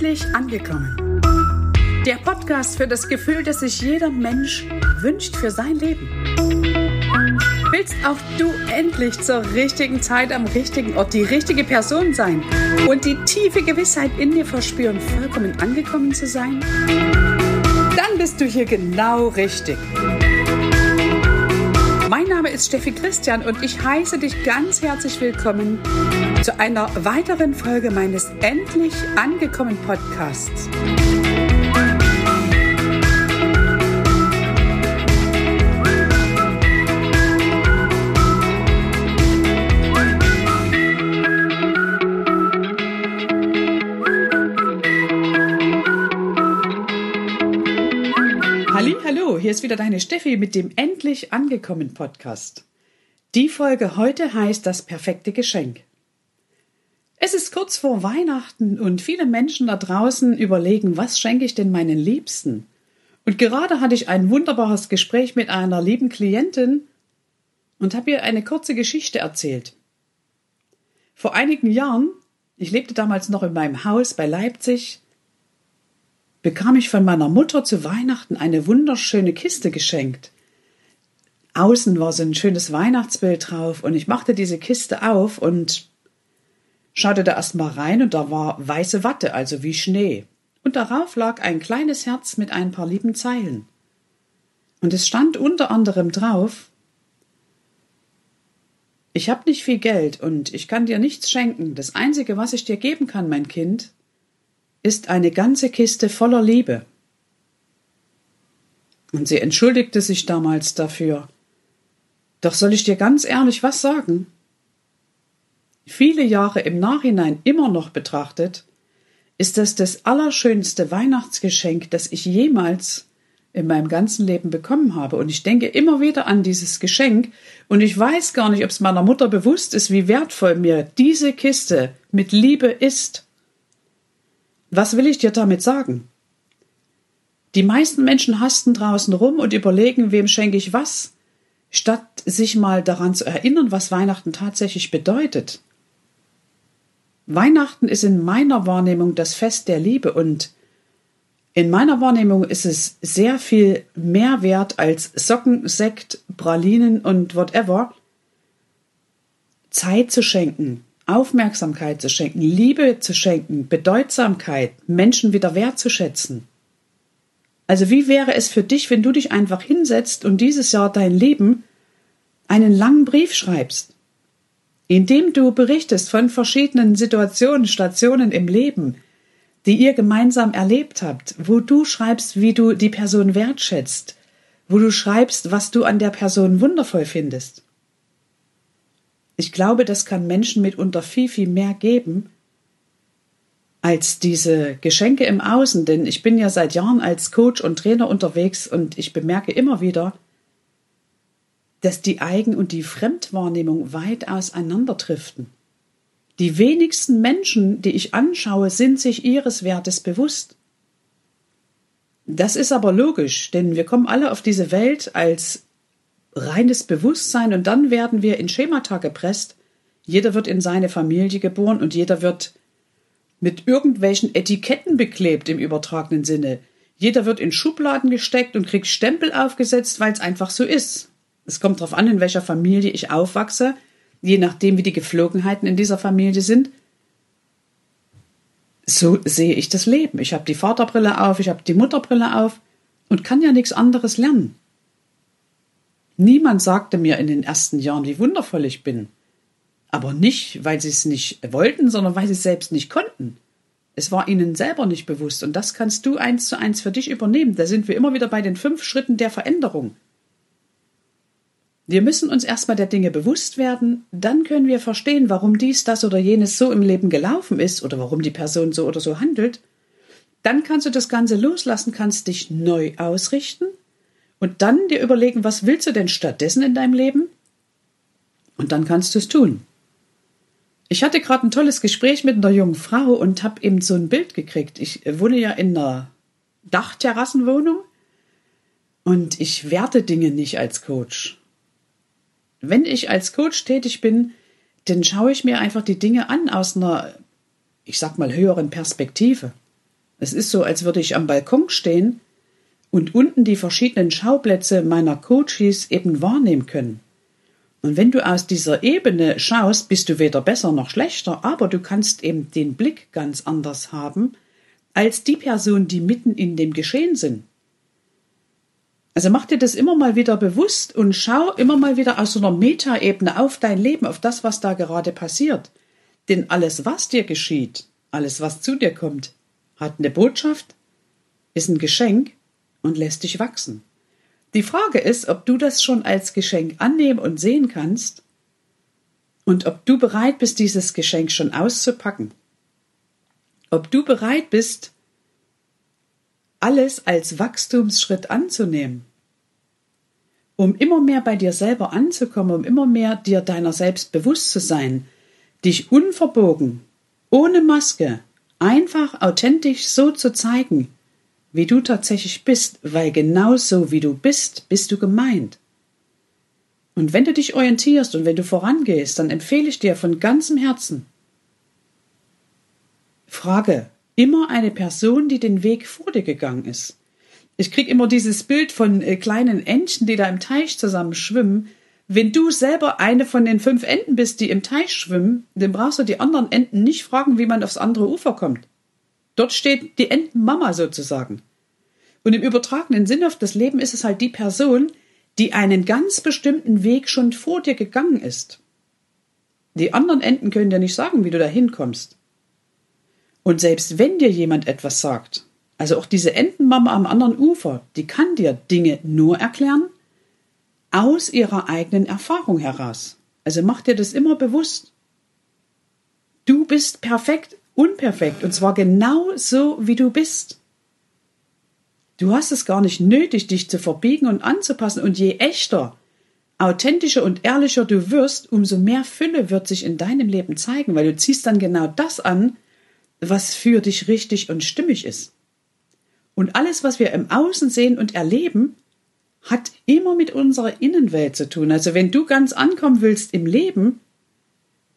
Endlich angekommen. Der Podcast für das Gefühl, das sich jeder Mensch wünscht für sein Leben. Willst auch du endlich zur richtigen Zeit am richtigen Ort die richtige Person sein und die tiefe Gewissheit in dir verspüren, vollkommen angekommen zu sein? Dann bist du hier genau richtig. Mein Name ist Steffi Christian und ich heiße dich ganz herzlich willkommen zu einer weiteren Folge meines Endlich angekommen Podcasts. Hier ist wieder deine Steffi mit dem Endlich angekommen Podcast. Die Folge heute heißt das perfekte Geschenk. Es ist kurz vor Weihnachten und viele Menschen da draußen überlegen, was schenke ich denn meinen Liebsten? Und gerade hatte ich ein wunderbares Gespräch mit einer lieben Klientin und habe ihr eine kurze Geschichte erzählt. Vor einigen Jahren, ich lebte damals noch in meinem Haus bei Leipzig, bekam ich von meiner Mutter zu Weihnachten eine wunderschöne Kiste geschenkt. Außen war so ein schönes Weihnachtsbild drauf und ich machte diese Kiste auf und schaute da erst mal rein und da war weiße Watte, also wie Schnee. Und darauf lag ein kleines Herz mit ein paar lieben Zeilen. Und es stand unter anderem drauf Ich hab nicht viel Geld und ich kann dir nichts schenken. Das einzige, was ich dir geben kann, mein Kind, ist eine ganze Kiste voller Liebe. Und sie entschuldigte sich damals dafür. Doch soll ich dir ganz ehrlich was sagen? Viele Jahre im Nachhinein immer noch betrachtet, ist das das allerschönste Weihnachtsgeschenk, das ich jemals in meinem ganzen Leben bekommen habe. Und ich denke immer wieder an dieses Geschenk und ich weiß gar nicht, ob es meiner Mutter bewusst ist, wie wertvoll mir diese Kiste mit Liebe ist. Was will ich dir damit sagen? Die meisten Menschen hasten draußen rum und überlegen, wem schenke ich was, statt sich mal daran zu erinnern, was Weihnachten tatsächlich bedeutet. Weihnachten ist in meiner Wahrnehmung das Fest der Liebe und in meiner Wahrnehmung ist es sehr viel mehr wert als Socken, Sekt, Pralinen und whatever. Zeit zu schenken, Aufmerksamkeit zu schenken, Liebe zu schenken, Bedeutsamkeit, Menschen wieder wertzuschätzen. Also wie wäre es für dich, wenn du dich einfach hinsetzt und dieses Jahr dein Leben einen langen Brief schreibst, in dem du berichtest von verschiedenen Situationen, Stationen im Leben, die ihr gemeinsam erlebt habt, wo du schreibst, wie du die Person wertschätzt, wo du schreibst, was du an der Person wundervoll findest. Ich glaube, das kann Menschen mitunter viel, viel mehr geben als diese Geschenke im Außen, denn ich bin ja seit Jahren als Coach und Trainer unterwegs und ich bemerke immer wieder, dass die Eigen- und die Fremdwahrnehmung weit auseinanderdriften. Die wenigsten Menschen, die ich anschaue, sind sich ihres Wertes bewusst. Das ist aber logisch, denn wir kommen alle auf diese Welt als reines Bewusstsein und dann werden wir in Schemata gepresst. Jeder wird in seine Familie geboren und jeder wird mit irgendwelchen Etiketten beklebt im übertragenen Sinne. Jeder wird in Schubladen gesteckt und kriegt Stempel aufgesetzt, weil es einfach so ist. Es kommt darauf an, in welcher Familie ich aufwachse, je nachdem, wie die Geflogenheiten in dieser Familie sind. So sehe ich das Leben. Ich habe die Vaterbrille auf, ich habe die Mutterbrille auf und kann ja nichts anderes lernen. Niemand sagte mir in den ersten Jahren, wie wundervoll ich bin. Aber nicht, weil sie es nicht wollten, sondern weil sie es selbst nicht konnten. Es war ihnen selber nicht bewusst und das kannst du eins zu eins für dich übernehmen. Da sind wir immer wieder bei den fünf Schritten der Veränderung. Wir müssen uns erstmal der Dinge bewusst werden, dann können wir verstehen, warum dies, das oder jenes so im Leben gelaufen ist oder warum die Person so oder so handelt. Dann kannst du das Ganze loslassen, kannst dich neu ausrichten und dann dir überlegen, was willst du denn stattdessen in deinem Leben? Und dann kannst du es tun. Ich hatte gerade ein tolles Gespräch mit einer jungen Frau und habe eben so ein Bild gekriegt. Ich wohne ja in einer Dachterrassenwohnung und ich werte Dinge nicht als Coach. Wenn ich als Coach tätig bin, dann schaue ich mir einfach die Dinge an aus einer, ich sag mal, höheren Perspektive. Es ist so, als würde ich am Balkon stehen und unten die verschiedenen Schauplätze meiner Coaches eben wahrnehmen können. Und wenn du aus dieser Ebene schaust, bist du weder besser noch schlechter, aber du kannst eben den Blick ganz anders haben als die Person, die mitten in dem Geschehen sind. Also mach dir das immer mal wieder bewusst und schau immer mal wieder aus so einer Metaebene auf dein Leben, auf das, was da gerade passiert. Denn alles, was dir geschieht, alles, was zu dir kommt, hat eine Botschaft, ist ein Geschenk und lässt dich wachsen. Die Frage ist, ob du das schon als Geschenk annehmen und sehen kannst und ob du bereit bist, dieses Geschenk schon auszupacken. Ob du bereit bist, alles als Wachstumsschritt anzunehmen, um immer mehr bei dir selber anzukommen, um immer mehr dir deiner selbst bewusst zu sein, dich unverbogen, ohne Maske, einfach authentisch so zu zeigen, wie du tatsächlich bist, weil genau so wie du bist, bist du gemeint. Und wenn du dich orientierst und wenn du vorangehst, dann empfehle ich dir von ganzem Herzen, frage immer eine Person, die den Weg vor dir gegangen ist. Ich krieg immer dieses Bild von äh, kleinen Entchen, die da im Teich zusammen schwimmen. Wenn du selber eine von den fünf Enten bist, die im Teich schwimmen, dann brauchst du die anderen Enten nicht fragen, wie man aufs andere Ufer kommt. Dort steht die Entenmama sozusagen. Und im übertragenen Sinn auf das Leben ist es halt die Person, die einen ganz bestimmten Weg schon vor dir gegangen ist. Die anderen Enten können dir nicht sagen, wie du da hinkommst. Und selbst wenn dir jemand etwas sagt, also auch diese Entenmama am anderen Ufer, die kann dir Dinge nur erklären aus ihrer eigenen Erfahrung heraus. Also mach dir das immer bewusst. Du bist perfekt unperfekt und zwar genau so, wie du bist. Du hast es gar nicht nötig, dich zu verbiegen und anzupassen und je echter, authentischer und ehrlicher du wirst, umso mehr Fülle wird sich in deinem Leben zeigen, weil du ziehst dann genau das an, was für dich richtig und stimmig ist. Und alles, was wir im Außen sehen und erleben, hat immer mit unserer Innenwelt zu tun. Also wenn du ganz ankommen willst im Leben,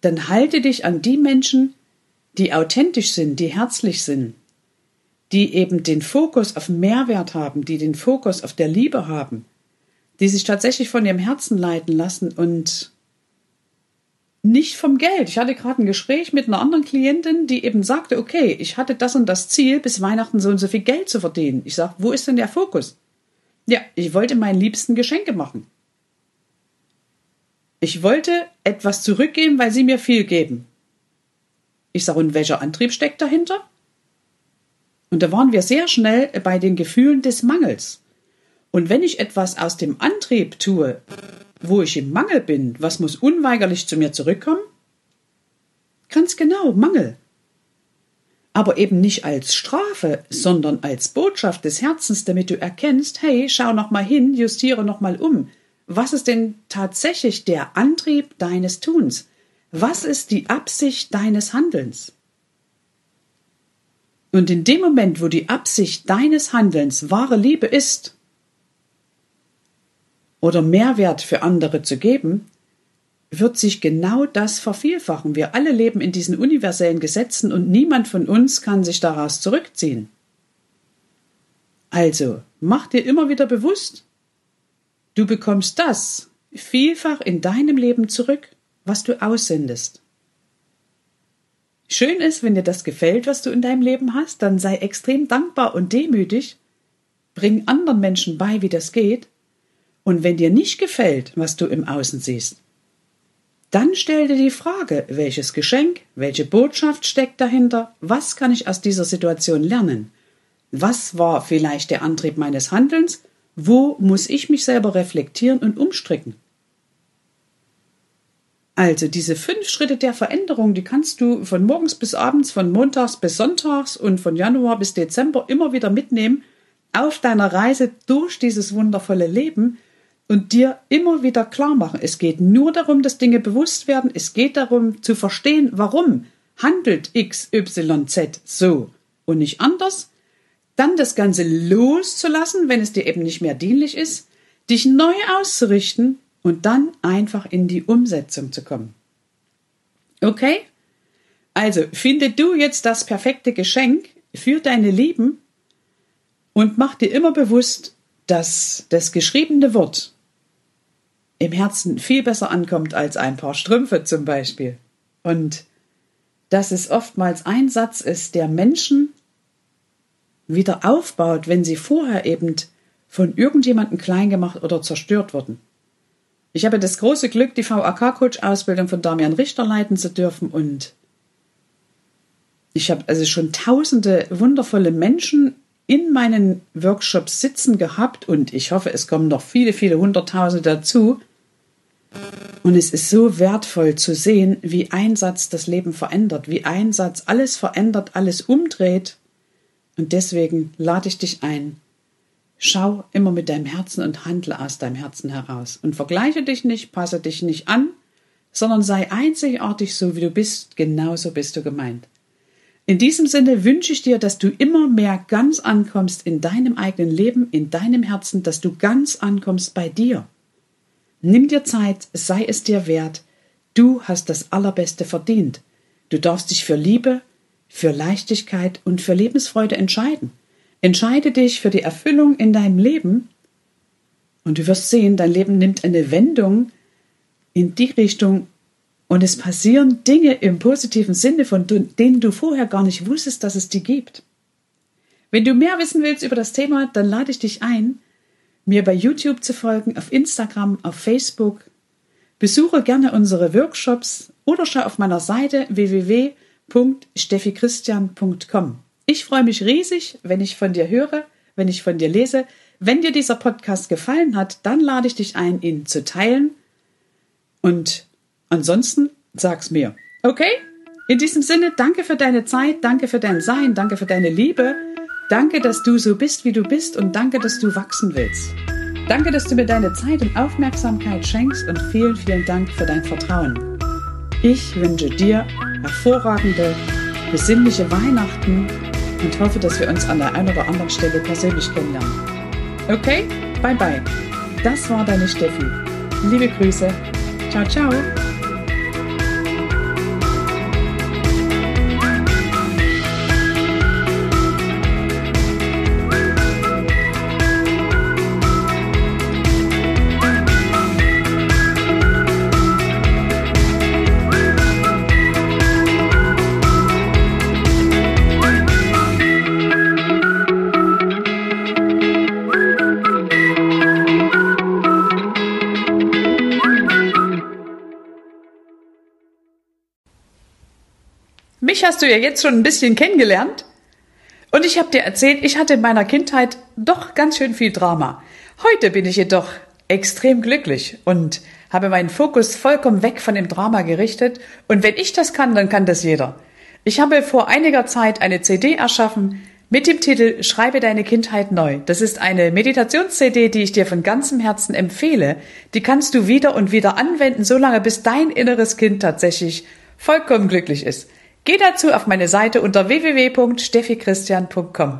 dann halte dich an die Menschen, die authentisch sind, die herzlich sind, die eben den Fokus auf Mehrwert haben, die den Fokus auf der Liebe haben, die sich tatsächlich von ihrem Herzen leiten lassen und nicht vom Geld. Ich hatte gerade ein Gespräch mit einer anderen Klientin, die eben sagte, okay, ich hatte das und das Ziel, bis Weihnachten so und so viel Geld zu verdienen. Ich sage, wo ist denn der Fokus? Ja, ich wollte meinen Liebsten Geschenke machen. Ich wollte etwas zurückgeben, weil sie mir viel geben. Ich sage, und welcher Antrieb steckt dahinter? Und da waren wir sehr schnell bei den Gefühlen des Mangels. Und wenn ich etwas aus dem Antrieb tue, wo ich im Mangel bin, was muss unweigerlich zu mir zurückkommen? Ganz genau, Mangel. Aber eben nicht als Strafe, sondern als Botschaft des Herzens, damit du erkennst, hey, schau noch mal hin, justiere noch mal um. Was ist denn tatsächlich der Antrieb deines Tuns? Was ist die Absicht deines Handelns? Und in dem Moment, wo die Absicht deines Handelns wahre Liebe ist oder Mehrwert für andere zu geben, wird sich genau das vervielfachen. Wir alle leben in diesen universellen Gesetzen und niemand von uns kann sich daraus zurückziehen. Also, mach dir immer wieder bewusst, du bekommst das vielfach in deinem Leben zurück, was du aussendest. Schön ist, wenn dir das gefällt, was du in deinem Leben hast, dann sei extrem dankbar und demütig, bring anderen Menschen bei, wie das geht, und wenn dir nicht gefällt, was du im Außen siehst, dann stell dir die Frage, welches Geschenk, welche Botschaft steckt dahinter, was kann ich aus dieser Situation lernen? Was war vielleicht der Antrieb meines Handelns? Wo muss ich mich selber reflektieren und umstricken? Also diese fünf Schritte der Veränderung, die kannst du von morgens bis abends, von montags bis sonntags und von Januar bis Dezember immer wieder mitnehmen auf deiner Reise durch dieses wundervolle Leben und dir immer wieder klar machen. Es geht nur darum, dass Dinge bewusst werden. Es geht darum zu verstehen, warum handelt X, Y, Z so und nicht anders. Dann das Ganze loszulassen, wenn es dir eben nicht mehr dienlich ist, dich neu auszurichten und dann einfach in die Umsetzung zu kommen. Okay? Also, finde du jetzt das perfekte Geschenk für deine Lieben und mach dir immer bewusst, dass das geschriebene Wort im Herzen viel besser ankommt als ein paar Strümpfe zum Beispiel. Und dass es oftmals ein Satz ist, der Menschen wieder aufbaut, wenn sie vorher eben von irgendjemandem klein gemacht oder zerstört wurden. Ich habe das große Glück, die VAK-Coach-Ausbildung von Damian Richter leiten zu dürfen und ich habe also schon tausende wundervolle Menschen in meinen Workshops sitzen gehabt und ich hoffe, es kommen noch viele, viele Hunderttausende dazu. Und es ist so wertvoll zu sehen, wie ein Satz das Leben verändert, wie ein Satz alles verändert, alles umdreht. Und deswegen lade ich dich ein. Schau immer mit deinem Herzen und handle aus deinem Herzen heraus. Und vergleiche dich nicht, passe dich nicht an, sondern sei einzigartig so, wie du bist, genauso bist du gemeint. In diesem Sinne wünsche ich dir, dass du immer mehr ganz ankommst in deinem eigenen Leben, in deinem Herzen, dass du ganz ankommst bei dir. Nimm dir Zeit, sei es dir wert. Du hast das Allerbeste verdient. Du darfst dich für Liebe, für Leichtigkeit und für Lebensfreude entscheiden. Entscheide dich für die Erfüllung in deinem Leben und du wirst sehen, dein Leben nimmt eine Wendung in die Richtung, und es passieren Dinge im positiven Sinne, von denen du vorher gar nicht wusstest, dass es die gibt. Wenn du mehr wissen willst über das Thema, dann lade ich dich ein, mir bei YouTube zu folgen, auf Instagram, auf Facebook. Besuche gerne unsere Workshops oder schau auf meiner Seite www.steffichristian.com. Ich freue mich riesig, wenn ich von dir höre, wenn ich von dir lese. Wenn dir dieser Podcast gefallen hat, dann lade ich dich ein, ihn zu teilen und Ansonsten sag's mir. Okay? In diesem Sinne, danke für deine Zeit, danke für dein Sein, danke für deine Liebe. Danke, dass du so bist, wie du bist und danke, dass du wachsen willst. Danke, dass du mir deine Zeit und Aufmerksamkeit schenkst und vielen, vielen Dank für dein Vertrauen. Ich wünsche dir hervorragende, besinnliche Weihnachten und hoffe, dass wir uns an der einen oder anderen Stelle persönlich kennenlernen. Okay? Bye bye. Das war deine Steffi. Liebe Grüße. Ciao, ciao. Hast du ja jetzt schon ein bisschen kennengelernt. Und ich habe dir erzählt, ich hatte in meiner Kindheit doch ganz schön viel Drama. Heute bin ich jedoch extrem glücklich und habe meinen Fokus vollkommen weg von dem Drama gerichtet. Und wenn ich das kann, dann kann das jeder. Ich habe vor einiger Zeit eine CD erschaffen mit dem Titel Schreibe deine Kindheit neu. Das ist eine Meditations-CD, die ich dir von ganzem Herzen empfehle. Die kannst du wieder und wieder anwenden, solange bis dein inneres Kind tatsächlich vollkommen glücklich ist. Geh dazu auf meine Seite unter www.steffichristian.com.